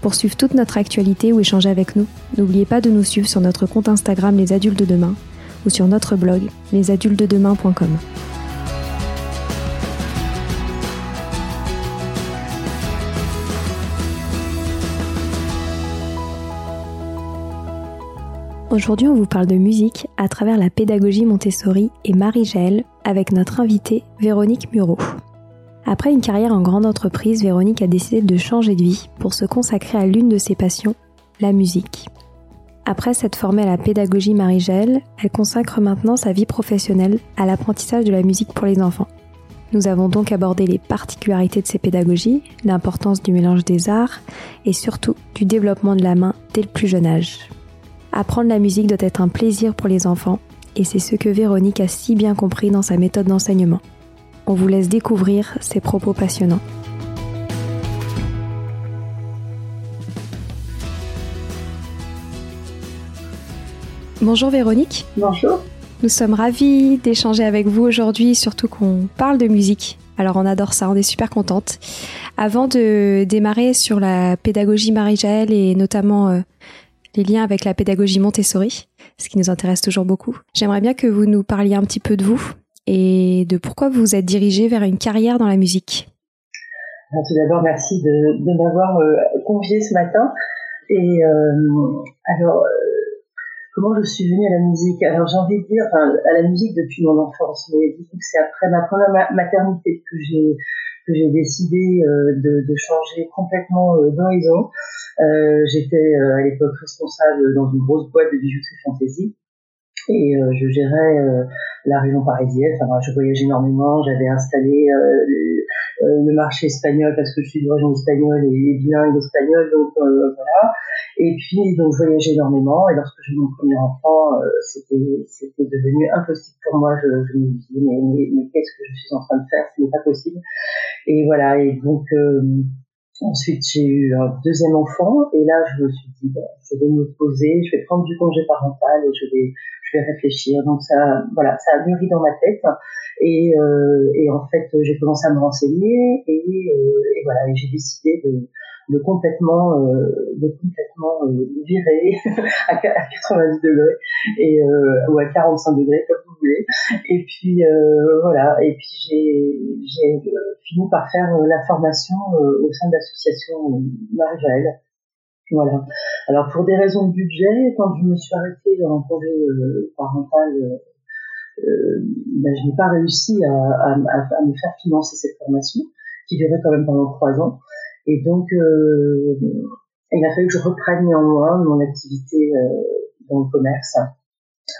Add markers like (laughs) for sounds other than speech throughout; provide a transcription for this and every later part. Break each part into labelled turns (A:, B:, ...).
A: Pour suivre toute notre actualité ou échanger avec nous, n'oubliez pas de nous suivre sur notre compte Instagram Les Adultes de Demain ou sur notre blog lesadultesdedemain.com. Aujourd'hui, on vous parle de musique à travers la pédagogie Montessori et Marie-Jaël avec notre invitée Véronique Muro. Après une carrière en grande entreprise, Véronique a décidé de changer de vie pour se consacrer à l'une de ses passions, la musique. Après s'être formée à la pédagogie Marie-Gel, elle consacre maintenant sa vie professionnelle à l'apprentissage de la musique pour les enfants. Nous avons donc abordé les particularités de ces pédagogies, l'importance du mélange des arts et surtout du développement de la main dès le plus jeune âge. Apprendre la musique doit être un plaisir pour les enfants et c'est ce que Véronique a si bien compris dans sa méthode d'enseignement on vous laisse découvrir ces propos passionnants. Bonjour Véronique.
B: Bonjour.
A: Nous sommes ravis d'échanger avec vous aujourd'hui, surtout qu'on parle de musique. Alors on adore ça, on est super contente. Avant de démarrer sur la pédagogie Marie-Jaël et notamment euh, les liens avec la pédagogie Montessori, ce qui nous intéresse toujours beaucoup, j'aimerais bien que vous nous parliez un petit peu de vous, et de pourquoi vous vous êtes dirigé vers une carrière dans la musique.
B: tout d'abord, merci de, m'avoir euh, convié ce matin. Et euh, alors, euh, comment je suis venue à la musique? Alors, j'ai envie de dire, à la musique depuis mon enfance, mais c'est après ma première maternité que j'ai que j'ai décidé de, changer complètement d'horizon. J'étais à l'époque responsable dans une grosse boîte de bijouterie fantasy et euh, je gérais euh, la région parisienne. Enfin, je voyageais énormément. J'avais installé euh, le marché espagnol parce que je suis d'origine espagnole et bilingue espagnol, donc voilà. Et puis donc je voyageais énormément. Et lorsque j'ai eu mon premier enfant, c'était c'était devenu impossible pour moi. Je, me disais mais, mais, qu'est-ce que je suis en train de faire? Ce n'est pas possible. Et voilà. Et donc Ensuite, j'ai eu un deuxième enfant et là, je me suis dit, je vais me poser, je vais prendre du congé parental et je vais, je vais réfléchir. Donc ça, voilà, ça a mûri dans ma tête et, euh, et en fait, j'ai commencé à me renseigner et, euh, et voilà, j'ai décidé de, de complètement, euh, de complètement euh, virer (laughs) à, 90 degrés et euh, ou à 45 degrés comme vous voulez. Et puis euh, voilà. Et puis j'ai fini par faire la formation au sein de l'association Marie-Jaël. Voilà. Alors pour des raisons de budget, quand je me suis arrêtée en congé parental, euh, ben, je n'ai pas réussi à, me faire financer cette formation qui durait quand même pendant trois ans. Et donc, euh, il a fallu que je reprenne néanmoins mon activité euh, dans le commerce.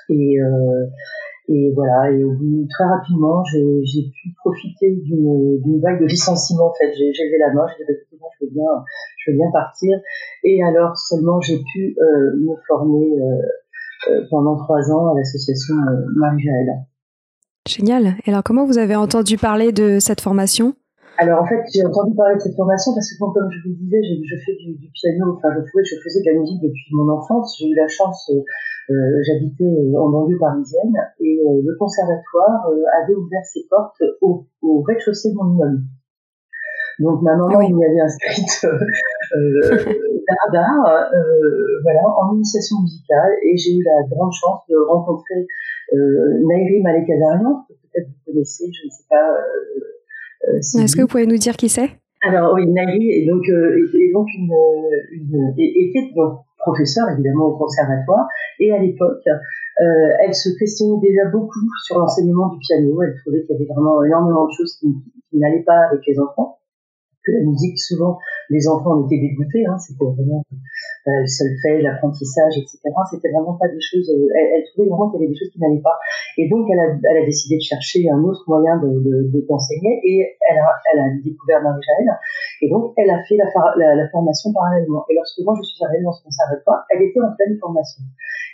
B: Et, euh, et voilà, et très rapidement, j'ai pu profiter d'une vague de licenciement. En fait, j'ai levé la main, j'ai dit, je veux je veux bien partir. Et alors seulement, j'ai pu me former pendant trois ans à l'association Marie-Jaël.
A: Génial. Et alors, comment vous avez entendu parler de cette formation?
B: Alors en fait, j'ai entendu parler de cette formation parce que comme je vous disais, je, fais du, piano, enfin je, je faisais de la musique depuis mon enfance. J'ai eu la chance, euh, euh j'habitais euh, en banlieue parisienne et euh, le conservatoire avait ouvert ses portes au, au rez-de-chaussée de mon immeuble. Donc ma maman m'y avait inscrite euh, d'art, voilà, en initiation musicale et j'ai eu la grande chance de rencontrer euh, Nairi Malekazarian, que peut-être vous connaissez, je ne sais pas
A: euh, Est-ce que vous pouvez nous dire qui c'est?
B: Alors oui, Nali est donc, euh, est, donc une, une était donc professeur évidemment au conservatoire et à l'époque Euh, elle se questionnait déjà beaucoup sur l'enseignement du piano. Elle trouvait qu'il y avait vraiment énormément de choses qui, qui n'allaient pas avec les enfants. Que la musique, souvent, les enfants en étaient dégoûtés. Hein, c'était vraiment euh, le solfège, l'apprentissage, etc. C'était vraiment pas des choses. Euh, elle, trouvait vraiment qu'il y avait des choses qui n'allaient pas. Et donc, elle a, décidé de chercher un autre moyen de, de, d'enseigner et elle a, découvert Marie-Jaël. Et donc, elle a fait la, formation parallèlement. Et lorsque moi je suis arrivée dans ce conservatoire, elle était en pleine formation.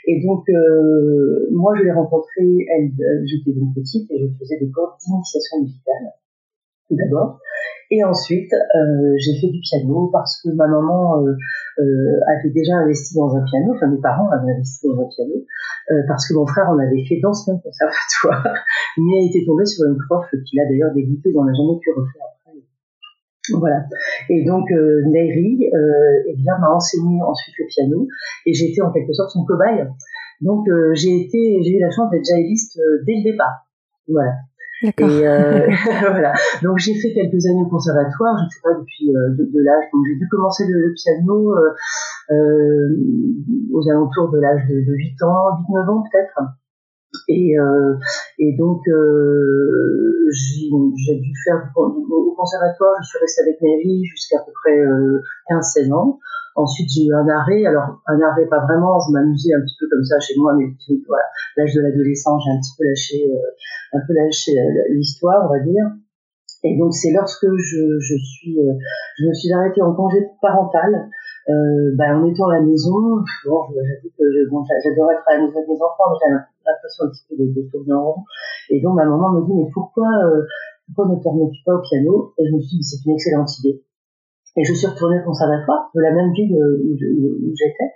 B: Et donc, euh, moi, je l'ai rencontrée, elle, j'étais une petite et je faisais des cours d'initiation musicale, d'abord. Et ensuite, euh, j'ai fait du piano parce que ma maman euh, euh, avait déjà investi dans un piano, enfin mes parents avaient investi dans un piano, euh, parce que mon frère en avait fait dans ce même conservatoire, (laughs) mais a été tombé sur une prof qui l'a d'ailleurs dégoûté, on n'a jamais pu refaire après. Voilà. Et donc euh, Neri, euh, eh bien m'a enseigné ensuite le piano et été en quelque sorte son cobaye. Donc j'ai été, j'ai eu la chance d'être jailiste dès le départ. Voilà. Et euh, (laughs) (laughs) voilà. Donc j'ai fait quelques années au conservatoire, je ne sais pas depuis euh, de, l'âge. Donc j'ai dû commencer le, piano euh, euh, aux alentours de l'âge de, de, 8 ans, 8-9 ans peut-être. Et, euh, et donc euh, j'ai dû faire au conservatoire, je suis restée avec Mary jusqu'à peu près 15-16 ans. Ensuite, j'ai eu un arrêt. Alors, un arrêt, pas vraiment. Je m'amusais un petit peu comme ça chez moi, mais voilà, l'âge de l'adolescence, j'ai un petit peu lâché, euh, un peu lâché euh, l'histoire, on va dire. Et donc, c'est lorsque je, je suis, euh, je me suis arrêtée en congé parental. Euh, ben, en étant à la maison, bon, j'avoue que j'adorais être à la maison avec mes enfants, mais j'avais l'impression un petit peu de, de, tourner en rond. Et donc, ma maman me dit, mais pourquoi, euh, pourquoi ne te remets-tu pas au piano? Et je me suis dit, c'est une excellente idée. Et je suis retournée au conservatoire de la même ville où, j'étais.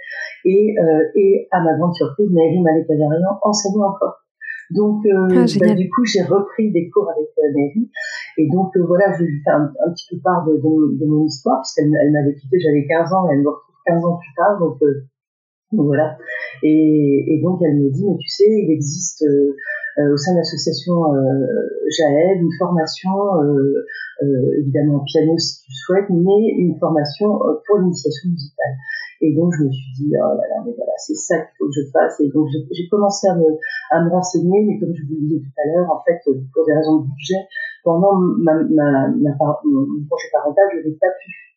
B: Et, euh, et à ma grande surprise, Mary Malek-Azarian enseignait encore. Donc, euh, ah, bah, du coup, j'ai repris des cours avec euh, Mary. Et donc, euh, voilà, je vais lui faire un, petit peu part de, de, mon histoire, puisqu'elle elle, m'avait quitté, j'avais 15 ans, et elle me retrouve 15 ans plus tard. Donc, euh, donc voilà. Et, et, donc elle me dit, mais tu sais, il existe euh, euh au sein de l'association euh, JAED une formation, euh, euh, évidemment piano si tu souhaites, mais une formation euh, pour l'initiation musicale. Et donc je me suis dit, oh là là, mais voilà, c'est ça qu'il faut que je fasse. Et donc j'ai commencé à me, à me renseigner, mais comme je vous le disais tout à l'heure, en fait, pour des raisons de budget, pendant ma, ma, ma, mon projet parental, je n'ai pas pu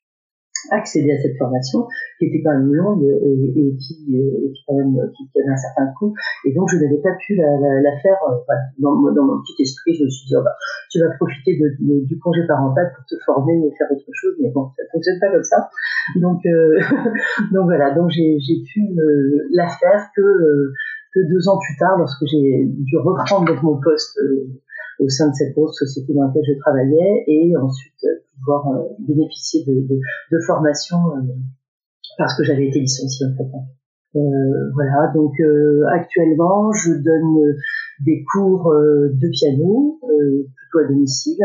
B: accéder à cette formation qui était quand même longue et, qui, et qui, quand même, qui, avait un certain coût. Et donc je n'avais pas pu la, la, la faire euh, voilà, dans, dans, mon petit esprit je me suis dit oh bah, tu vas profiter de, du congé parental pour te former et faire autre chose. Mais bon ça fonctionne pas comme ça. Donc euh, (laughs) donc voilà. Donc j'ai pu euh, la faire que euh, que deux ans plus tard lorsque j'ai dû reprendre mon poste au sein de cette grosse société dans laquelle je travaillais et ensuite pouvoir euh, bénéficier de, de, formation euh, parce que j'avais été licenciée en fait. Euh, voilà, donc euh, actuellement, je donne des cours de piano, plutôt à domicile,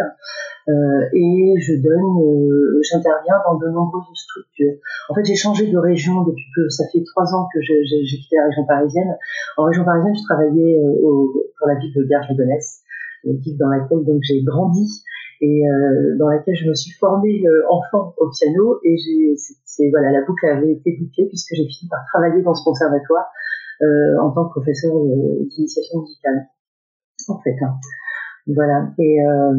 B: et je donne, j'interviens dans de nombreuses structures. En fait, j'ai changé de région depuis peu. Ça fait trois ans que j'ai quitté la région parisienne. En région parisienne, je travaillais au, pour la ville de Garges-Gonesse, dans laquelle donc j'ai grandi et euh, dans laquelle je me suis formée euh, enfant au piano et c'est voilà la boucle avait été bouclée puisque j'ai fini par travailler dans ce conservatoire euh, en tant que professeur d'initiation musicale en fait hein. voilà et, euh,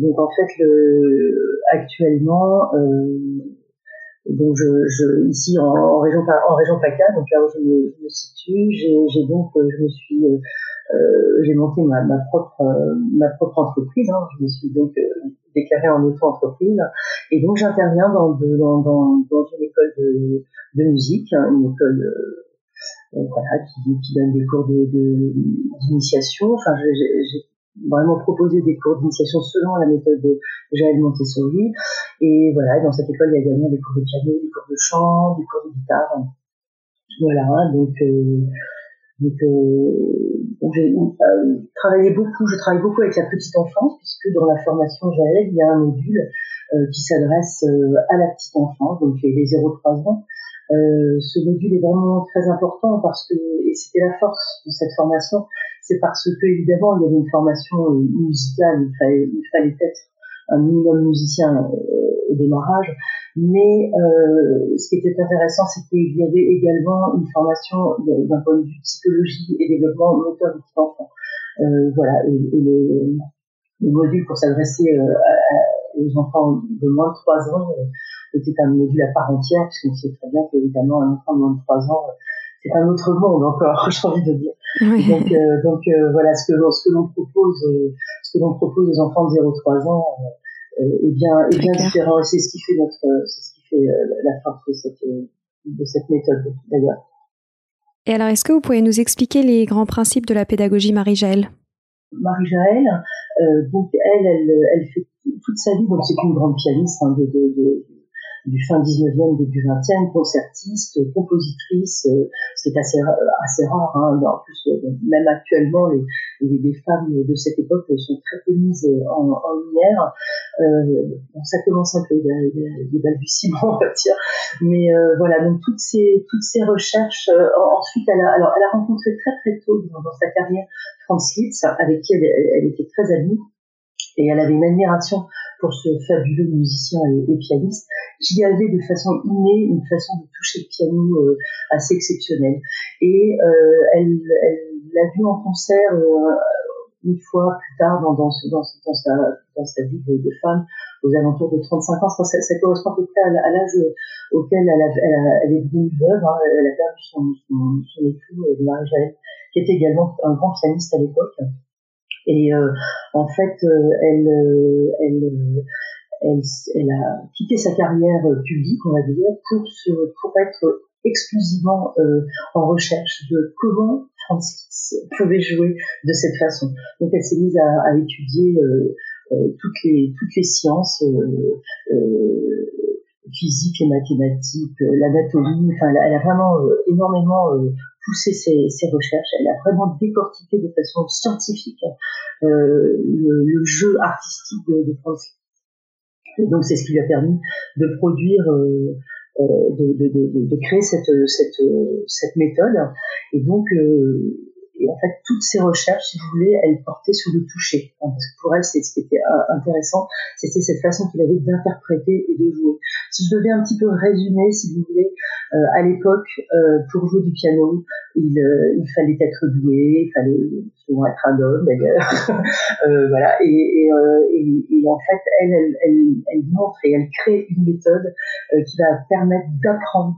B: donc en fait le actuellement donc je, je ici en, en, région en région PACA donc là où je me, je me situe j'ai donc je me suis euh, j'ai monté ma, ma propre euh, ma propre entreprise. Hein. Je me suis donc euh, déclarée en auto-entreprise et donc j'interviens dans, dans, dans, dans, une école de, de musique, hein, une école voilà, qui, qui, donne des cours d'initiation. Enfin, j'ai vraiment proposé des cours d'initiation selon la méthode de Jaël Montessori. Et voilà, dans cette école, il y a également des cours de piano, des cours de chant, des cours de guitare. Voilà, donc euh, donc, euh, j'ai euh, travaillé beaucoup, je travaille beaucoup avec la petite enfance, puisque dans la formation JAEG, il y a un module euh, qui s'adresse euh, à la petite enfance, donc les, les 0-3 ans. Euh, ce module est vraiment très important parce que, et c'était la force de cette formation, c'est parce que évidemment il y avait une formation musicale, il fallait, il fallait être un minimum musicien au démarrage, Mais ce qui était intéressant, c'est qu'il y avait également une formation d'un point de vue psychologie et développement moteur du petit enfant. voilà, et, le, module pour s'adresser aux enfants de moins de 3 ans était un module à part entière, puisqu'on sait très bien qu'évidemment, un enfant de moins de 3 ans, c'est un autre monde encore, (laughs) j'ai envie de dire. Donc, euh, donc euh, voilà, ce que, ce que l'on propose, euh, ce que l'on propose aux enfants de 0-3 ans est bien, est bien différent. C'est ce qui fait notre, c'est ce qui fait la force de cette, de cette méthode d'ailleurs.
A: Et alors, est-ce que vous pouvez nous expliquer les grands principes de la pédagogie Marie-Jaël
B: Marie-Jaël, donc elle, elle, elle fait toute sa vie, donc c'est une grande pianiste hein, de, de, de, du fin 19e, début 20e, concertiste, compositrice, euh, ce qui est assez, assez rare. Hein. En plus, euh, même actuellement, les, les, femmes de cette époque sont très peu mises en, en lumière. Euh, bon, ça commence un peu, il y des balbutiements, on va dire. Mais euh, voilà, donc toutes ces, toutes ces recherches, euh, ensuite, elle a, alors, elle a rencontré très très tôt dans, sa carrière Franz Liszt, avec qui elle, elle était très amie et elle avait une admiration pour ce fabuleux musicien et, pianiste qui avait de façon innée une façon de toucher le piano euh, assez exceptionnelle. Et euh, elle l'a vu en concert euh, une fois plus tard dans, dans, dans, dans sa, vie de, femme, aux alentours de 35 ans. Je pense que ça, correspond à peu près à, l'âge auquel elle, a, elle, est devenue veuve. Hein. Elle a perdu son, son, son époux, Marie-Jaël, qui était également un grand pianiste à l'époque. Et euh, en fait, euh, elle, euh, elle, elle, elle, a quitté sa carrière publique, on va dire, pour, se, pour être exclusivement en recherche de comment Francis pouvait jouer de cette façon. Donc elle s'est mise à, à étudier toutes les toutes les sciences physique et mathématiques, l'anatomie. Enfin, elle a, vraiment énormément pousser ses, recherches. Elle a vraiment décortiqué de façon scientifique euh, le, jeu artistique de, de France. Et donc c'est ce qui lui a permis de produire, euh, euh, de, créer cette, méthode. Et en fait, toutes ces recherches, si vous voulez, elles portaient sur le toucher. Parce que pour elle, c'est ce qui était euh, intéressant, c'était cette façon qu'il avait d'interpréter et de jouer. Si je devais un petit peu résumer, si vous voulez, euh, à l'époque, euh, pour jouer du piano, il, euh, il, fallait être doué, il fallait souvent être un homme d'ailleurs. (laughs) Euh, voilà. Et, et, et, et, en fait, elle, elle, elle, elle montre et elle crée une méthode qui va permettre d'apprendre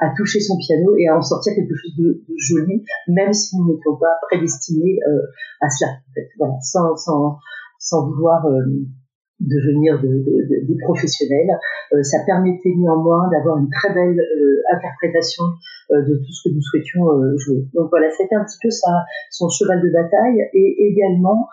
B: à, toucher son piano et à en sortir quelque chose de, joli, même si nous n'étions pas prédestinés euh, à cela, sans, vouloir euh, devenir de, de, des professionnels. Euh, ça permettait néanmoins d'avoir une très belle euh, interprétation euh, de tout ce que nous souhaitions jouer. Donc voilà, c'était un petit peu son cheval de bataille et également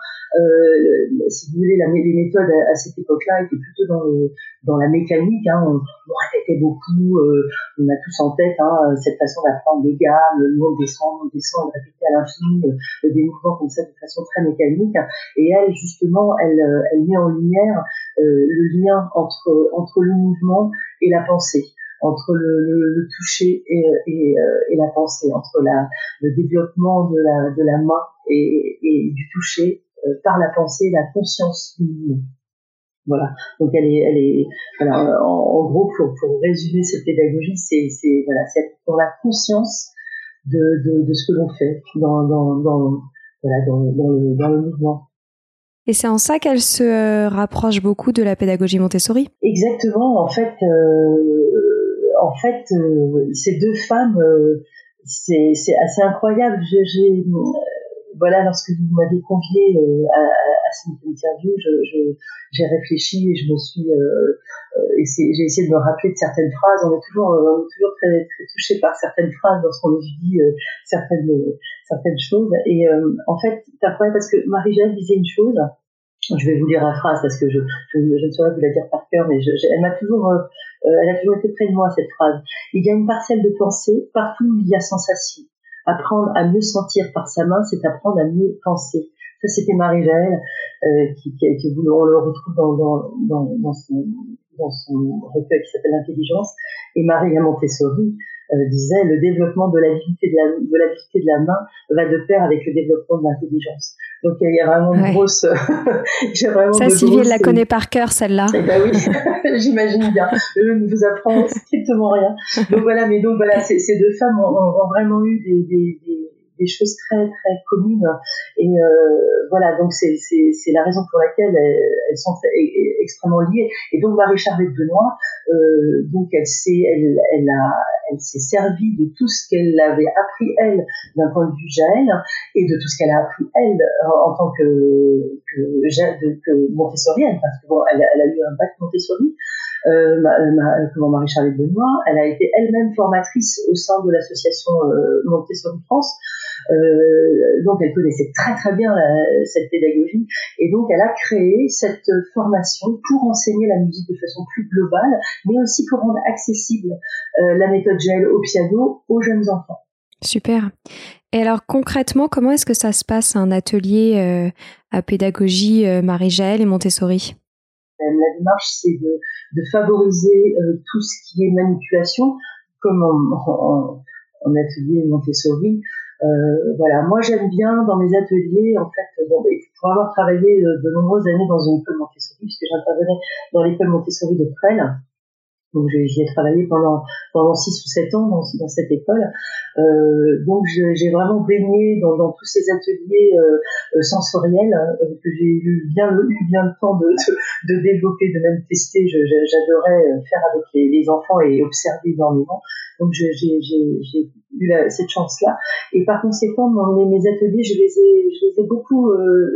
B: si vous voulez, la, les méthodes à, cette époque-là étaient plutôt dans, le, dans la mécanique. Hein. On, on, répétait beaucoup, on a tous en tête hein, cette façon d'apprendre les gammes, nous on descend, on descend, on répétait à l'infini des mouvements comme ça de façon très mécanique. Et elle, justement, elle, elle met en lumière le lien entre, entre le mouvement et la pensée entre le, le, le toucher et, et, et, la pensée, entre la, le développement de la, de la main et, et du toucher euh, par la pensée, la conscience humaine. Voilà. Donc elle est, elle est, voilà, en, gros pour, pour résumer cette pédagogie, c'est, c'est voilà, c'est pour la conscience de, de, de ce que l'on fait dans, dans, dans voilà, dans, dans, le, dans le mouvement.
A: Et c'est en ça qu'elle se euh, rapproche beaucoup de la pédagogie Montessori.
B: Exactement. En fait, euh, euh, ces deux femmes, c'est, assez incroyable. Voilà, lorsque vous m'avez convié à, à, cette interview, j'ai réfléchi et je me suis, euh, euh j'ai essayé de me rappeler de certaines phrases. On est toujours, euh, on toujours très, très touché par certaines phrases lorsqu'on étudie euh, certaines, certaines choses. Et en fait, incroyable parce que Marie-Jeanne disait une chose. Je vais vous lire la phrase parce que je, je, je ne saurais vous la dire par cœur, mais elle m'a toujours, elle a toujours été près de moi cette phrase. Il y a une parcelle de pensée partout où il y a sensation. Apprendre à mieux sentir par sa main, c'est apprendre à mieux penser. Ça, c'était Marie-Jaël, qui, qui, qui, on le retrouve dans, dans, dans, dans, son, dans son recueil qui s'appelle L'intelligence. Et Marie Montessori, disait le développement de l'habilité de la, de l'habilité de la main va de pair avec le développement de l'intelligence. Donc il y a vraiment une grosse. (laughs)
A: vraiment Ça, Sylvie, elle la connaît par cœur, celle-là.
B: Eh ben oui, (laughs) j'imagine bien. Je ne vous apprends strictement rien. Donc voilà, mais donc voilà, ces, ces deux femmes ont, ont, vraiment eu des, des, des des choses très très communes et euh, voilà donc c'est c'est la raison pour laquelle elles, sont extrêmement liées et donc Marie Charlotte Benoît euh, donc elle s'est elle, elle a elle s'est servie de tout ce qu'elle avait appris elle d'un point de vue Jaël et de tout ce qu'elle a appris elle en, tant que que, que Montessorienne parce que bon elle, a eu un bac Montessori euh, ma, Marie-Charlotte Benoît, elle a été elle-même formatrice au sein de l'association euh, Montessori France. Euh, donc elle connaissait très très bien euh, cette pédagogie et donc elle a créé cette formation pour enseigner la musique de façon plus globale, mais aussi pour rendre accessible euh, la méthode GEL au piano aux jeunes enfants.
A: Super. Et alors concrètement, comment est-ce que ça se passe un atelier à pédagogie Marie-Jaël et Montessori?
B: La démarche, c'est de, favoriser tout ce qui est manipulation, comme en, en atelier Montessori, euh, voilà, moi j'aime bien dans mes ateliers, en fait, bon, pour avoir travaillé de, de, nombreuses années dans une école Montessori, puisque j'intervenais dans l'école Montessori de Presles, donc j'y ai travaillé pendant pendant six ou sept ans dans, dans cette école. Euh, donc j'ai vraiment baigné dans, dans, tous ces ateliers euh, euh sensoriels euh, que j'ai eu bien eu bien le temps de, de, de développer, de même tester. J'adorais faire avec les, les, enfants et observer énormément. Donc j'ai eu cette chance-là. Et par conséquent, mes, ateliers, je les ai, je les ai beaucoup, euh,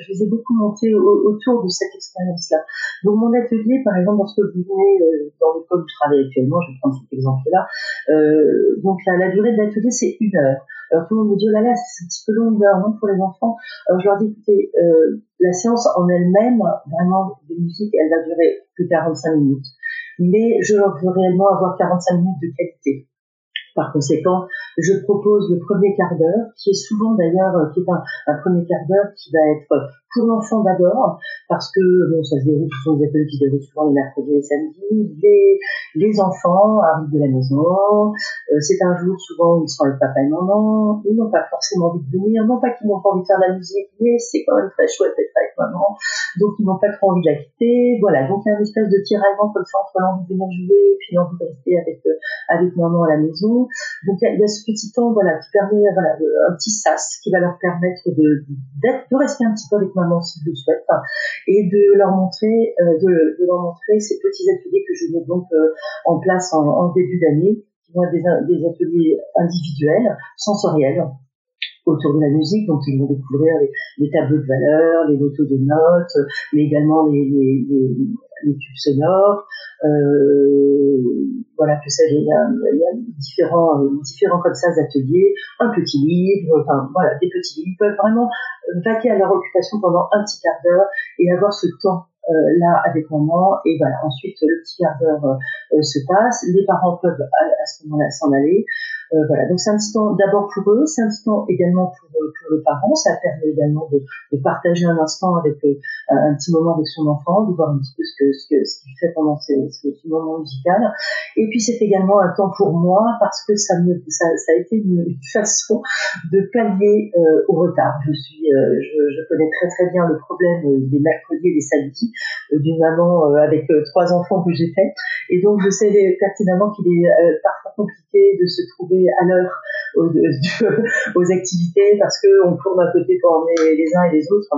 B: je les ai beaucoup montés autour de cette expérience-là. Donc mon atelier, par exemple, lorsque vous venez euh, dans l'école où je travaille actuellement, je prendre cet exemple-là. Euh, donc la, la, durée de l'atelier, c'est une heure. Alors tout le monde me dit, oh là là, c'est un petit peu long, une heure, non, pour les enfants. Alors je leur dis, écoutez, euh, la séance en elle-même, vraiment, musique, elle va durer que 45 minutes. Mais je veux réellement avoir 45 minutes de qualité. Par conséquent, je propose le premier quart d'heure, qui est souvent d'ailleurs, euh, qui est un, un premier quart d'heure qui va être pour l'enfant d'abord, parce que bon, ça se déroule, ce sont des ateliers qui se déroulent souvent les mercredis et les samedis. Les, enfants arrivent de la maison. Euh, c'est un jour souvent où ils sont avec papa et maman. Ils n'ont pas forcément envie de venir, non pas qu'ils n'ont pas envie de faire la musique, mais c'est quand même très chouette d'être avec maman. Donc ils n'ont pas trop envie de la quitter. Voilà, donc il y a une espèce de tiraillement comme ça entre l'envie de venir jouer et puis l'envie de rester avec euh, avec maman à la maison. Donc il y, a ce petit temps voilà qui permet un petit sas qui va leur permettre de de rester un petit peu avec maman s'ils le souhaitent et de leur montrer euh, de, leur montrer ces petits ateliers que je mets donc euh, en place en, début d'année qui vont être des, ateliers individuels sensoriels autour de la musique, donc ils vont découvrir les, tableaux de valeurs, les notos de notes, mais également les tubes sonores. Euh, voilà, que ça, il y a, y a différents, différents comme ça ateliers, un petit livre, enfin voilà, des petits livres. Peuvent vraiment vaquer à leur occupation pendant un petit quart d'heure et avoir ce temps euh, là avec maman. Et voilà ensuite le petit quart d'heure euh, se passe. Les parents peuvent à, ce moment-là s'en aller euh, voilà. Donc c'est un petit temps d'abord pour eux c'est un petit temps également pour, pour le parent. Ça permet également de, de partager un instant avec un, petit moment avec son enfant de voir un petit peu ce que ce que ce qu'il fait pendant ce, ce, moment musical. Et puis c'est également un temps pour moi parce que ça me ça, ça a été une, façon de pallier au retard. Je suis je, je connais très très bien le problème des mercredis et des samedis euh, d'une maman euh, avec euh, trois enfants que j'ai fait. Et donc, je sais pertinemment qu'il est parfois compliqué de se trouver à l'heure aux, activités parce qu'on court d'un côté pour les uns et les autres.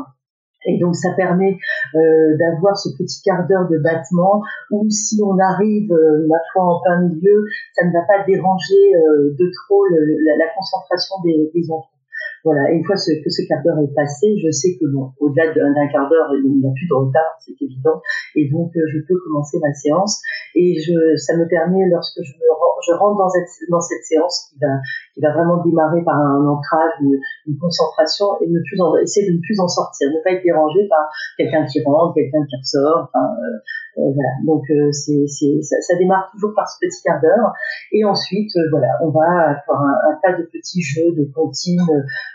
B: Et donc ça permet euh, d'avoir ce petit quart d'heure de battement où si on arrive, euh, ma foi, en plein milieu, ça ne va pas déranger euh, de trop la, concentration des enfants. Voilà, une fois que ce quart d'heure est passé, je sais que bon, au-delà d'un quart d'heure, il n'y a plus de retard, c'est évident, et donc euh, je peux commencer ma séance. Et je, ça me permet, lorsque je, me, je rentre dans cette, dans cette séance qui va, qui va vraiment démarrer par un ancrage, une, une concentration, et ne plus en, essayer de ne plus en sortir, ne pas être dérangé par quelqu'un qui rentre, quelqu'un qui ressort. Enfin, euh, voilà. Donc c'est, c'est, ça, ça, démarre toujours par ce petit quart d'heure. Et ensuite, voilà, on va faire un, tas de petits jeux de comptines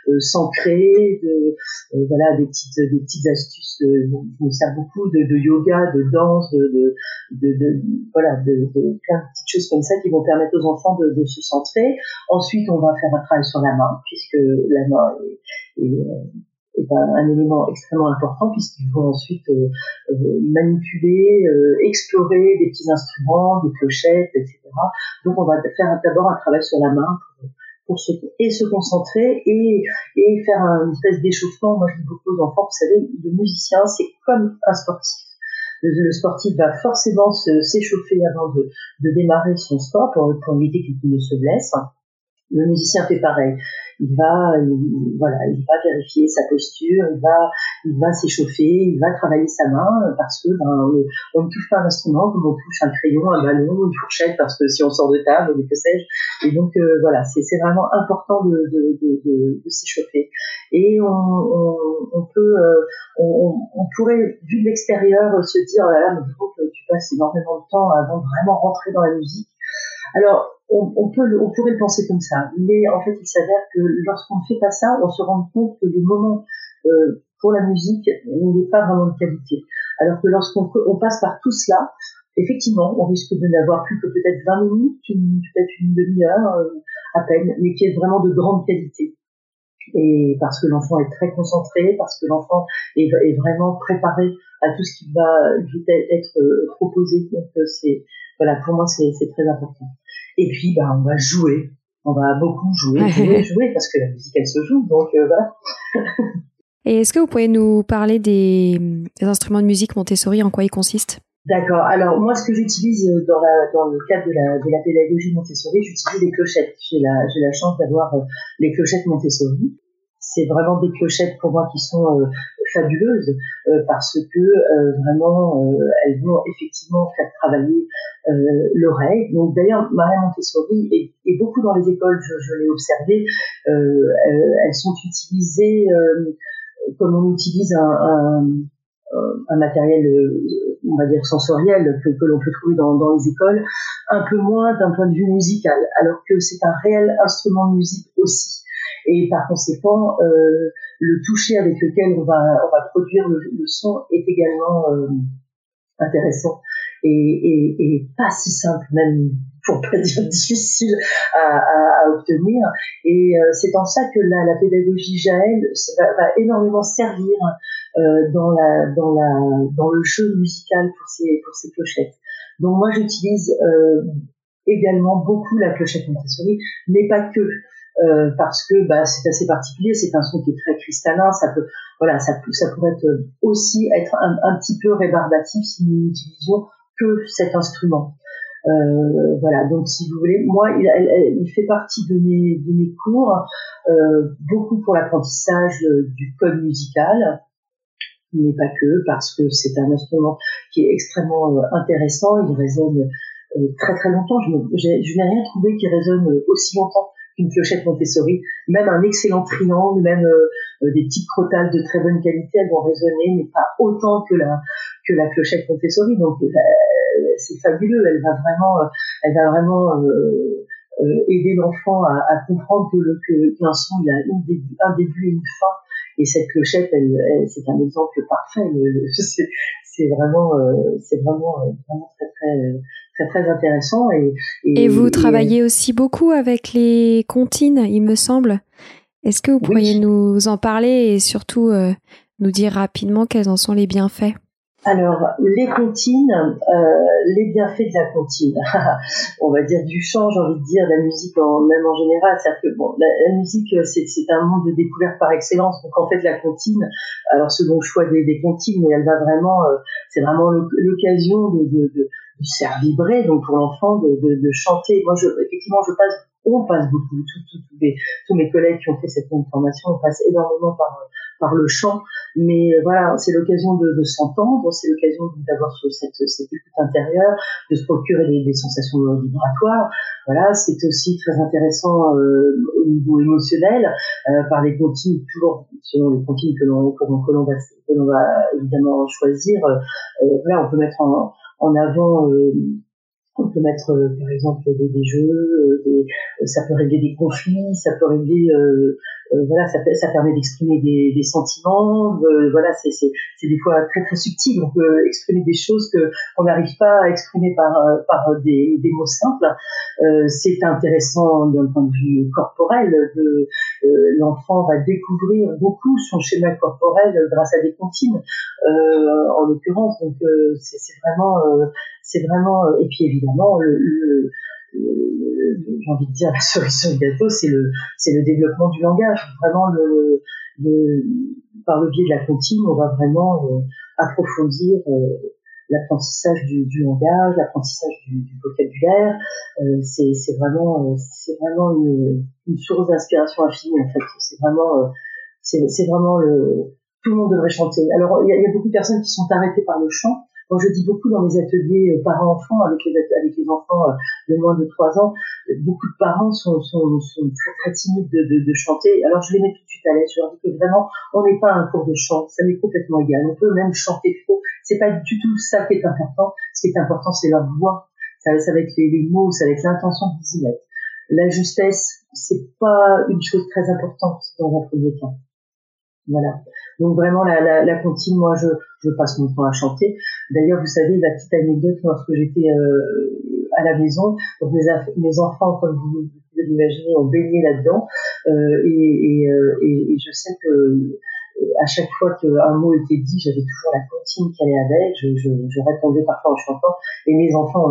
B: euh, s'ancrer, de voilà des petites des petites astuces. je me sers beaucoup de, de yoga, de danse, de, de, de voilà, de, plein de petites choses comme ça qui vont permettre aux enfants de, se centrer. Ensuite, on va faire un travail sur la main, puisque la main est, est est un, un, élément extrêmement important puisqu'ils vont ensuite euh, euh, manipuler, euh, explorer des petits instruments, des clochettes, etc. Donc on va faire d'abord un travail sur la main pour, pour se, et se concentrer et, et faire un, une espèce d'échauffement. Moi je dis beaucoup aux enfants, vous savez, le musicien c'est comme un sportif. Le, sportif va forcément s'échauffer avant de, de, démarrer son sport pour, pour éviter qu'il ne se blesse. Le musicien fait pareil. Il va, voilà, il va vérifier sa posture, il va, il va s'échauffer, il va travailler sa main parce que ben, on ne touche pas un instrument comme on touche un crayon, un ballon, une fourchette parce que si on sort de table, que sais-je. Et donc euh, voilà, c'est vraiment important de, s'échauffer. Et on, peut, euh, on, pourrait vu de l'extérieur se dire, oh là là, mais tu passes énormément de temps avant de vraiment rentrer dans la musique. Alors on, peut on pourrait le penser comme ça, mais en fait, il s'avère que lorsqu'on ne fait pas ça, on se rend compte que le moment euh, pour la musique n'est pas vraiment de qualité. Alors que lorsqu'on on passe par tout cela, effectivement, on risque de n'avoir plus que peut-être 20 minutes, peut-être une demi-heure euh, à peine, mais qui est vraiment de grande qualité. Et parce que l'enfant est très concentré, parce que l'enfant est, vraiment préparé à tout ce qui va être euh, proposé. Donc c'est voilà, pour moi c'est très important. Et puis, bah, on va jouer. On va beaucoup jouer, (laughs) jouer, jouer, parce que la musique, elle se joue. Donc, euh, voilà. (laughs)
A: Et est-ce que vous pouvez nous parler des, instruments de musique Montessori, en quoi ils consistent?
B: D'accord. Alors moi, ce que j'utilise euh, dans, la, dans le cadre de la, de la pédagogie Montessori, j'utilise les clochettes. J'ai la, j'ai la chance d'avoir euh, les clochettes Montessori c'est vraiment des clochettes pour moi qui sont euh, fabuleuses euh, parce que euh, vraiment elles vont effectivement faire travailler l'oreille. Donc d'ailleurs Maria Montessori et, beaucoup dans les écoles, je, l'ai observé, elles sont utilisées comme on utilise un, matériel, on va dire sensoriel que, l'on peut trouver dans, les écoles, un peu moins d'un point de vue musical, alors que c'est un réel instrument de musique aussi et par conséquent euh, le toucher avec lequel on va produire le, son est également euh, intéressant et, pas si simple même pour pas dire (laughs) difficile à, obtenir. Et euh, c'est en ça que la, la pédagogie Jaël va, énormément servir euh, dans le jeu musical pour ces pour ces clochettes. Donc moi j'utilise également beaucoup la clochette Montessori mais pas que euh, parce que bah, c'est assez particulier, c'est un son qui est très cristallin, ça peut, voilà, ça, ça pourrait être aussi être un, petit peu rébarbatif si nous n'utilisions que cet instrument. Euh, voilà, donc si vous voulez, moi, il, il fait partie de mes, de mes cours, euh, beaucoup pour l'apprentissage du code musical, mais pas que, parce que c'est un instrument qui est extrêmement euh, intéressant, il résonne euh, très très longtemps. Je, je n'ai rien trouvé qui résonne aussi longtemps une clochette Montessori, même un excellent triangle, même euh, des petites crotales de très bonne qualité, elles vont résonner, mais pas autant que la que la clochette Montessori. Donc euh, c'est fabuleux. Elle va vraiment, euh, elle va vraiment aider l'enfant à, à, comprendre que le qu'un son il a une début, un début et une fin. Et cette clochette, elle, c'est un exemple parfait. (laughs) c'est vraiment, c'est vraiment, vraiment très très très très intéressant. Et,
A: et, vous travaillez aussi beaucoup avec les comptines, il me semble. Est-ce que vous pourriez nous en parler et surtout euh, nous dire rapidement quels en sont les bienfaits?
B: Alors, les comptines, euh, les bienfaits de la comptine, (laughs) on va dire du chant, j'ai envie de dire, la musique en, même en général, c'est que bon, la, musique c'est, c'est un monde de découverte par excellence, donc en fait la comptine, alors selon le choix des, des comptines, mais elle va vraiment, euh, c'est vraiment l'occasion de, de, de, faire vibrer, donc pour l'enfant de, de, de chanter. Moi, je, effectivement, je passe on passe beaucoup, tous mes collègues qui ont fait cette formation, on passe énormément par, par le chant, mais euh, voilà, c'est l'occasion de, de s'entendre, c'est l'occasion d'avoir cette, cette écoute intérieure, de se procurer des, des sensations vibratoires. Voilà, c'est aussi très intéressant euh, au niveau émotionnel, euh, par les comptines, toujours selon les comptines que l'on que l'on va, va évidemment choisir. Euh, là, on peut mettre en en avant on peut mettre, euh, par exemple, des, des jeux, euh, des, euh, ça peut régler des conflits, ça peut régler, euh, voilà, ça, ça permet d'exprimer des, des, sentiments. voilà, c'est, c'est, c'est des fois très très subtil. On peut exprimer des choses que on n'arrive pas à exprimer par par des, des mots simples. c'est intéressant d'un point de vue corporel. De, l'enfant va découvrir beaucoup son schéma corporel grâce à des comptines, en l'occurrence. Donc c'est, c'est vraiment c'est vraiment et puis évidemment le, j'ai envie de dire la cerise sur le gâteau c'est le développement du langage. Vraiment par le biais de la comptine on va vraiment euh, approfondir euh, l'apprentissage du, langage l'apprentissage du, vocabulaire. Euh, c'est vraiment une, source d'inspiration infinie en fait. C'est vraiment le tout le monde devrait chanter. Alors il y a beaucoup de personnes qui sont arrêtées par le chant quand je dis beaucoup dans mes ateliers euh, parents-enfants avec les, enfants euh, de moins de 3 ans, beaucoup de parents sont, très, timides de, chanter. Alors je les mets tout de suite à l'aise. Je leur dis que vraiment, on n'est pas un cours de chant. Ça m'est complètement égal. On peut même chanter faux. C'est pas du tout ça qui est important. Ce qui est important, c'est leur voix. Ça, va être les, les mots, ça va être l'intention qu'ils y mettent. La justesse, c'est pas une chose très importante dans un premier temps. Voilà. Donc vraiment la, la, la moi je, je passe mon temps à chanter. D'ailleurs, vous savez la petite anecdote lorsque j'étais euh, à la maison, donc mes, enfants, comme vous pouvez l'imaginer, ont baigné là-dedans, euh, et, et, euh, et, je sais que euh, à chaque fois qu'un mot était dit, j'avais toujours la comptine qui allait avec. Je, je, je, répondais parfois en chantant, et mes enfants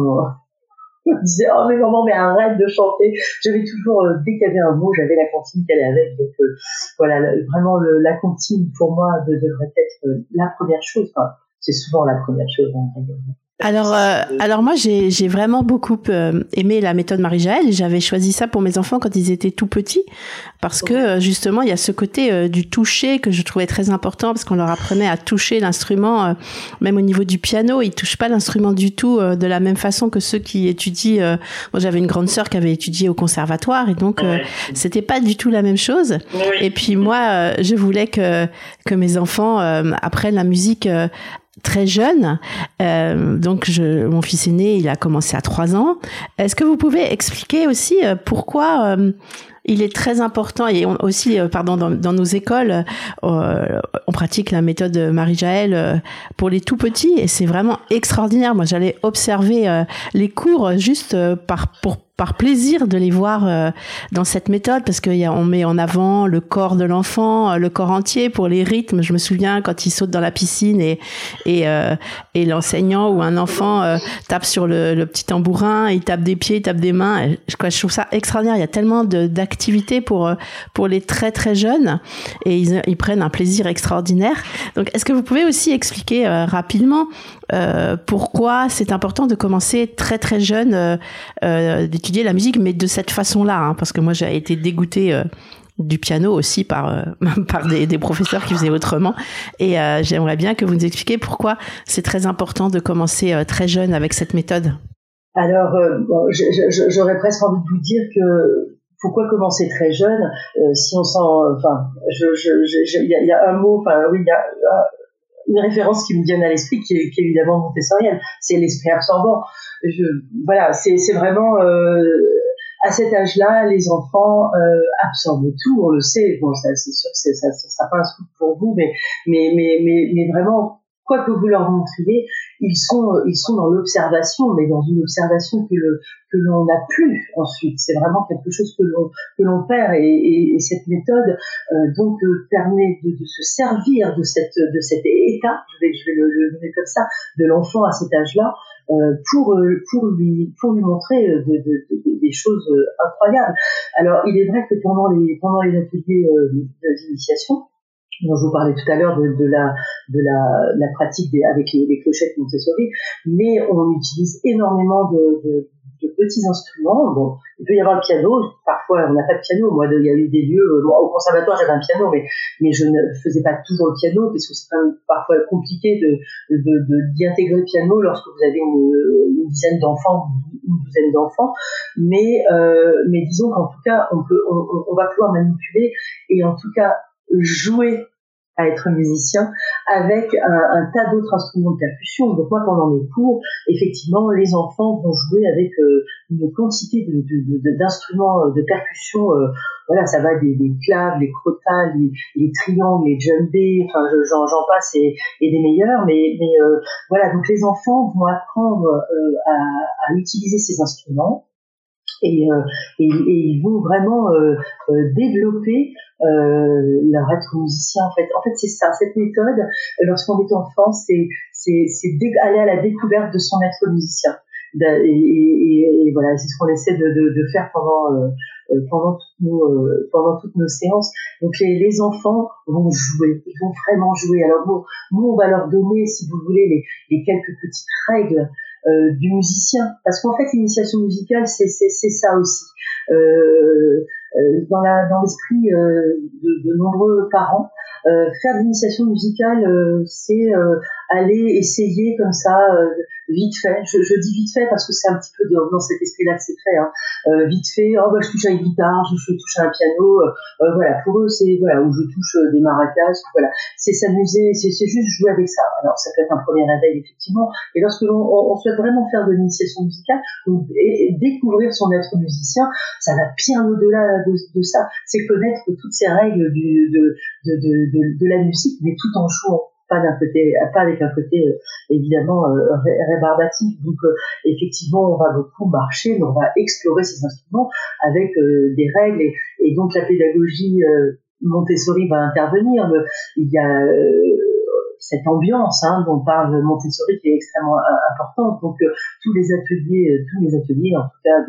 B: ont, me disait oh mais maman mais arrête de chanter. J'avais toujours euh, dès qu'il y avait un mot j'avais la comptine qui allait avec donc euh, voilà vraiment la comptine pour moi de, devrait être euh, la première chose. Enfin, c'est souvent la première chose en
C: alors, euh, alors moi, j'ai vraiment beaucoup euh, aimé la méthode Marie-Jaël. J'avais choisi ça pour mes enfants quand ils étaient tout petits, parce que euh, justement, il y a ce côté du toucher que je trouvais très important, parce qu'on leur apprenait à toucher l'instrument, même au niveau du piano. Ils touchent pas l'instrument du tout de la même façon que ceux qui étudient. moi, j'avais une grande sœur qui avait étudié au conservatoire, et donc c'était pas du tout la même chose. Et puis moi, je voulais que que mes enfants apprennent la musique très jeune. Euh, donc, mon fils aîné, il a commencé à trois ans. Est-ce que vous pouvez expliquer aussi euh, pourquoi euh, il est très important et aussi, pardon, dans, dans, nos écoles, on pratique la méthode Marie-Jaël pour les tout petits et c'est vraiment extraordinaire. Moi, j'allais observer les cours juste par pour par plaisir de les voir euh, dans cette méthode parce qu'on met en avant le corps de l'enfant, euh, le corps entier pour les rythmes. Je me souviens quand il saute dans la piscine et et, euh, et l'enseignant ou un enfant tape sur le, le, petit tambourin, il tape des pieds, il tape des mains. Je, je trouve ça extraordinaire. Il y a tellement d'activités pour pour les très très jeunes et ils, ils prennent un plaisir extraordinaire. Donc, est-ce que vous pouvez aussi expliquer rapidement euh, pourquoi c'est important de commencer très très jeune euh, euh, d'étudier la musique, mais de cette façon-là, hein, parce que moi j'ai été dégoûtée du piano aussi par (laughs) par des, professeurs qui faisaient autrement. Et j'aimerais bien que vous nous expliquiez pourquoi c'est très important de commencer très jeune avec cette méthode.
B: Alors, j'aurais presque envie de vous dire que pourquoi commencer très jeune si on sent, enfin, il y, y, a un mot, enfin oui, il y a une référence qui me vient à l'esprit, qui est, évidemment montessorienne, c'est l'esprit absorbant. Je, voilà, c'est vraiment euh, à cet âge-là, les enfants euh, absorbent tout, on le sait. Bon, c'est sûr que ça ne sera pas un scoop pour vous, mais, mais, mais, mais vraiment, quoi que vous leur montriez, ils sont, ils sont dans l'observation, mais dans une observation que le, que l'on n'a plus ensuite. C'est vraiment quelque chose que l'on, que l'on perd et, et, et, cette méthode, euh, donc, euh, permet de, de, se servir de cette, de cet état, je vais, je vais le, le comme ça, de l'enfant à cet âge-là, euh, pour, euh, pour lui, pour lui montrer de, de, des choses incroyables. Alors, il est vrai que pendant les, pendant les ateliers d'initiation, dont je vous parlais tout à l'heure de, de, la, de la, la pratique des, avec les, les, clochettes Montessori, mais on utilise énormément de, de, de, petits instruments. Bon, il peut y avoir le piano, parfois on n'a pas de piano. Moi, il y a eu des lieux, au conservatoire j'avais un piano, mais, mais je ne faisais pas toujours le piano, parce que c'est quand même parfois compliqué de, de, d'y intégrer le piano lorsque vous avez une, une dizaine d'enfants, une douzaine d'enfants. Mais, euh, mais disons qu'en tout cas, on, peut, on, on va pouvoir manipuler et en tout cas jouer à être musicien avec un, un tas d'autres instruments de percussion. Donc moi, pendant mes cours, effectivement, les enfants vont jouer avec euh, une quantité d'instruments de, de, de, percussion. Euh, voilà, ça va des, des claves, les crotales, les, les, triangles, les djembés, enfin j'en passe et, et, des meilleurs. Mais, mais euh, voilà, donc les enfants vont apprendre à utiliser ces instruments et, euh, et, et, ils vont vraiment euh, euh développer euh, leur être musicien en fait. En fait, c'est ça. Cette méthode, lorsqu'on est enfant, c'est c'est aller à la découverte de son être musicien. Et, et, et voilà, c'est ce qu'on essaie de, de, de, faire pendant euh, pendant toutes nos pendant toutes nos séances. Donc les, les, enfants vont jouer, ils vont vraiment jouer. Alors nous, nous on va leur donner, si vous voulez, les, les quelques petites règles euh, du musicien. Parce qu'en fait, l'initiation musicale, c'est ça aussi. Euh, euh, dans l'esprit dans de, de, nombreux parents, faire de l'initiation musicale, c'est aller essayer comme ça, vite fait. Je, dis vite fait parce que c'est un petit peu dans, dans cet esprit-là que c'est fait. Hein. vite fait, oh bah je touche à une guitare, je, touche à un piano, voilà. Pour eux, c'est voilà où je touche des maracas, voilà. C'est s'amuser, c'est juste jouer avec ça. Alors ça peut être un premier réveil effectivement. Et lorsque l'on on, souhaite vraiment faire de l'initiation musicale, et, découvrir son être musicien, ça va bien au-delà de, ça. C'est connaître toutes ces règles de, de de, la musique, mais tout en jouant pas d'un côté, pas avec un côté euh, évidemment euh, rébarbatif. Donc euh, effectivement, on va beaucoup marcher, mais on va explorer ces instruments avec des règles et, donc la pédagogie Montessori va intervenir. il y a cette ambiance hein, dont parle Montessori qui est extrêmement importante. Donc tous les ateliers, tous les ateliers en tout cas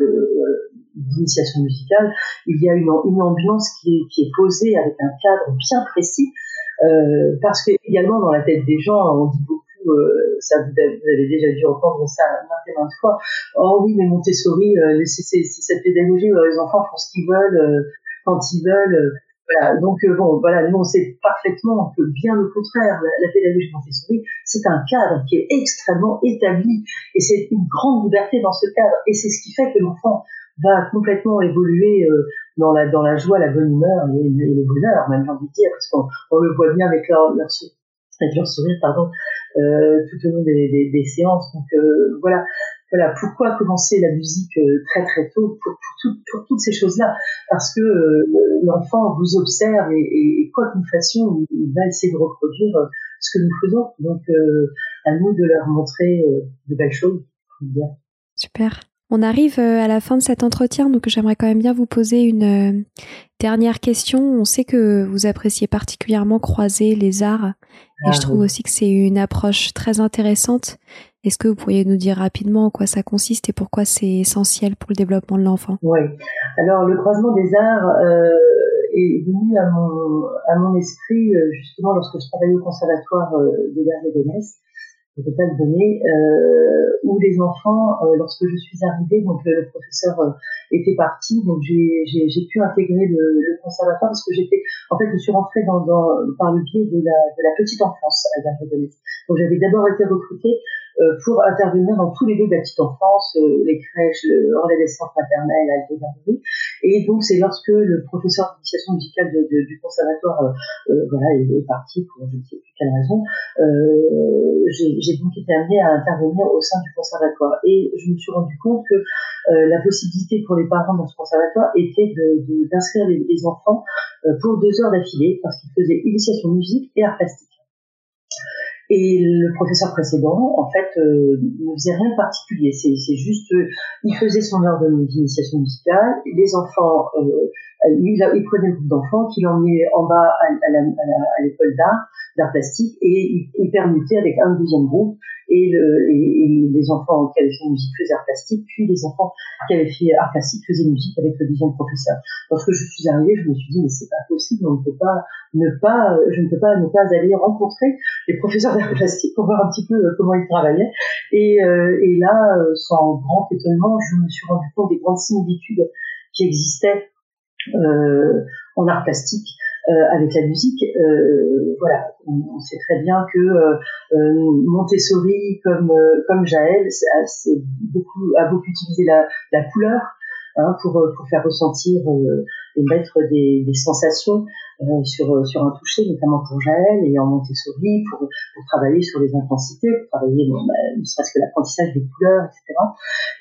B: d'initiation musicale, il y a une, ambiance qui est posée avec un cadre bien précis euh, parce que également dans la tête des gens, on dit beaucoup, euh, ça vous avez déjà dû entendre ça maintes et maintes fois. Oh oui, mais Montessori, euh, c'est cette pédagogie où les enfants font ce qu'ils veulent euh, quand ils veulent. Voilà, donc bon, voilà, nous on sait parfaitement que bien au contraire, la, la pédagogie Montessori, c'est un cadre qui est extrêmement établi et c'est une grande liberté dans ce cadre et c'est ce qui fait que l'enfant va complètement évoluer euh, dans la dans la joie, la bonne humeur et, le bonheur, même j'ai envie de dire, parce qu'on on le voit bien avec leur, leur, avec leur sourire, pardon, euh, tout au long des, des, des séances. Donc euh, voilà, voilà pourquoi commencer la musique euh, très très tôt pour, pour, pour toutes ces choses-là, parce que l'enfant vous observe et, et, quoi que nous fassions, il, va essayer de reproduire ce que nous faisons. Donc à nous de leur montrer de belles choses.
A: Super. On arrive euh, à la fin de cet entretien, donc j'aimerais quand même bien vous poser une euh, dernière question. On sait que vous appréciez particulièrement croiser les arts, et je ah trouve aussi que c'est une approche très intéressante. Est-ce que vous pourriez nous dire rapidement en quoi ça consiste et pourquoi c'est essentiel pour le développement de l'enfant?
B: Oui. Alors le croisement des arts euh, est venu à mon, à mon esprit justement lorsque je travaillais au conservatoire de l'art de je ne peux pas le donner, euh, où les enfants, euh, lorsque je suis arrivée, donc le, professeur euh, était parti, donc j'ai pu intégrer le, le, conservatoire parce que j'étais, en fait, je suis rentrée dans, dans, par le biais de la, de la petite enfance à la Donc j'avais d'abord été recrutée euh, pour intervenir dans tous les lieux de la petite enfance, euh, les crèches, le relais des centres maternels, la Et donc c'est lorsque le professeur d'initiation musicale du conservatoire, voilà, est, parti pour je ne sais plus quelle raison, j'ai donc été amenée à intervenir au sein du conservatoire. Et je me suis rendu compte que euh, la possibilité pour les parents dans ce conservatoire était d'inscrire les, les, enfants euh, pour deux heures d'affilée parce qu'ils faisaient initiation musique et art plastique. Et le professeur précédent, en fait, euh, ne faisait rien de particulier. C'est juste, euh, il faisait son heure d'initiation musicale. Les enfants, euh, il, il, prenait le groupe d'enfants, qu'il emmenait en bas à, l'école d'art, d'art plastique, et il, il, permutait avec un deuxième groupe et, le, et, les enfants qui avaient fait musique faisaient art plastique, puis les enfants qui avaient fait art plastique faisaient musique avec le deuxième professeur. Lorsque je suis arrivée, je me suis dit mais c'est pas possible, on ne peut pas ne pas, je ne peux pas ne pas aller rencontrer les professeurs d'art plastique pour voir un petit peu euh, comment ils travaillaient. Et, euh, et là, euh, sans grand étonnement, je me suis rendu compte des grandes similitudes qui existaient euh, en art plastique euh, avec la musique, euh, voilà, on, sait très bien que euh, Montessori, comme comme Jaël, c'est beaucoup a beaucoup utilisé la, la couleur. hein, pour, pour faire ressentir et mettre des, des sensations sur, sur un toucher, notamment pour Jaël et en Montessori, pour, pour travailler sur les intensités, pour travailler bon, bah, ne serait-ce que l'apprentissage des couleurs, etc.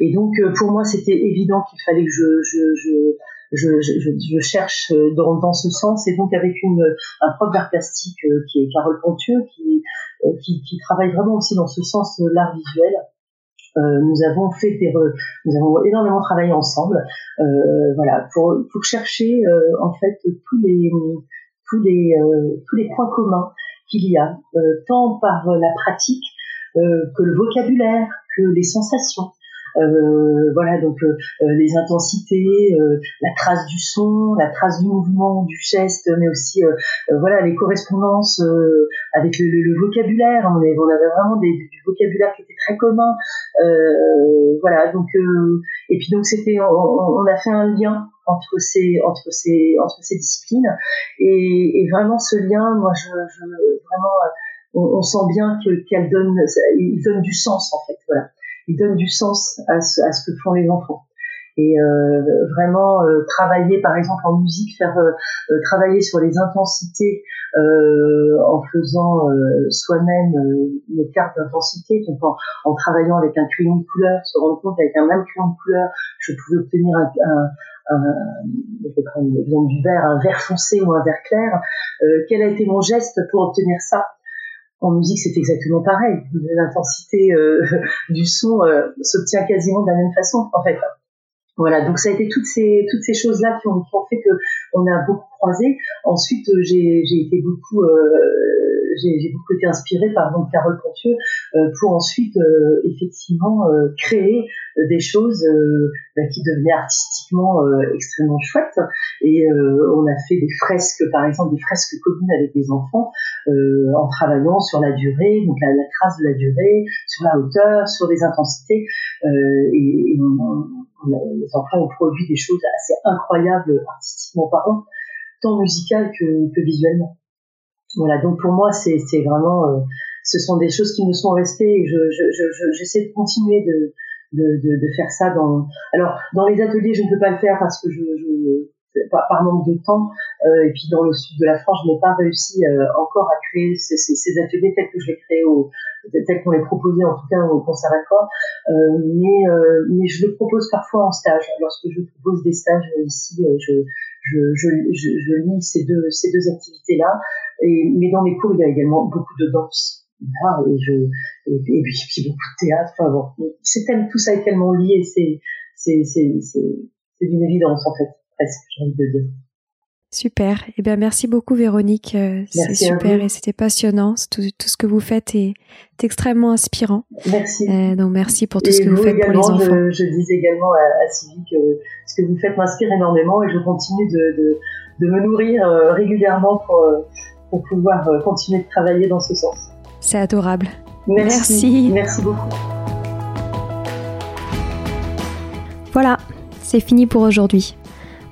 B: Et donc pour moi c'était évident qu'il fallait que je, je, je je, cherche dans, dans ce sens et donc avec un prof d'art plastique qui est Carole Pontieux qui, qui, travaille vraiment aussi dans ce sens l'art visuel euh, nous avons fait des nous avons énormément travaillé ensemble, euh, voilà, pour, chercher euh, en fait tous les points communs qu'il y a, tant par la pratique que le vocabulaire, que les sensations. Euh, voilà donc euh, euh, les intensités, la trace du son, la trace du mouvement, du geste, mais aussi voilà les correspondances avec le, le, vocabulaire. On, on, avait vraiment des, du vocabulaire qui était très commun. voilà donc et puis donc c'était on, on, a fait un lien entre ces entre ces entre ces disciplines et, et vraiment ce lien moi je, je vraiment on, on, sent bien que qu'elle donne il donne du sens en fait voilà il donne du sens à ce, à ce que font les enfants. Et euh, vraiment euh, travailler par exemple en musique faire euh, travailler sur les intensités en faisant soi-même une carte d'intensité. Donc en, travaillant avec un crayon de couleur se rendre compte qu'avec un même crayon de couleur je pouvais obtenir un, un un, je vais prendre du vert, un vert foncé ou un vert clair. quel a été mon geste pour obtenir ça? En musique, c'est exactement pareil. L'intensité euh, (laughs) du son euh, s'obtient quasiment de la même façon, en fait. Voilà, donc ça a été toutes ces toutes ces choses là qui ont, fait que on a beaucoup croisé. Ensuite, euh, j'ai j'ai été beaucoup j'ai beaucoup été inspirée par donc Carole Pontieux euh, pour ensuite euh, effectivement euh, créer des choses bah, qui devenaient artistiquement extrêmement chouettes. Et on a fait des fresques, par exemple des fresques communes avec des enfants, en travaillant sur la durée, donc la, trace de la durée, sur la hauteur, sur les intensités. et, les enfants ont produit des choses assez incroyables artistiquement parlant, tant musicales que, visuellement. Voilà, donc pour moi, c'est vraiment, euh, ce sont des choses qui me sont restées et je j'essaie je, de continuer de, de, de, de, faire ça dans. Alors, dans les ateliers, je ne peux pas le faire parce que je par, par manque de temps euh, et puis dans le sud de la France, je n'ai pas réussi euh, encore à créer ces, ces, ces, ateliers tels que je les créés au tels qu'on les proposait en tout cas au conservatoire. Euh, mais euh, mais je les propose parfois en stage. Lorsque je propose des stages ici, je je, je, je, je lis ces deux ces deux activités là et, mais dans mes cours, il y a également beaucoup de danse. et, je, et, puis, beaucoup de théâtre. Enfin bon, c'est tout ça est tellement lié, c'est, c'est, c'est, c'est, d'une évidence en fait, presque, j'ai envie de dire.
A: Super. Eh bien, merci beaucoup, Véronique. Euh, c'est super et c'était passionnant. Tout, tout, ce que vous faites est, extrêmement inspirant.
B: Merci.
A: Euh, donc, merci pour tout ce que vous, faites pour les enfants.
B: Je, je dis également à, à Sylvie que ce que vous faites m'inspire énormément et je continue de, de, de me nourrir euh, régulièrement pour, pour pouvoir euh, continuer de travailler dans ce sens.
A: C'est adorable.
B: Merci. Merci, beaucoup.
A: Voilà, c'est fini pour aujourd'hui.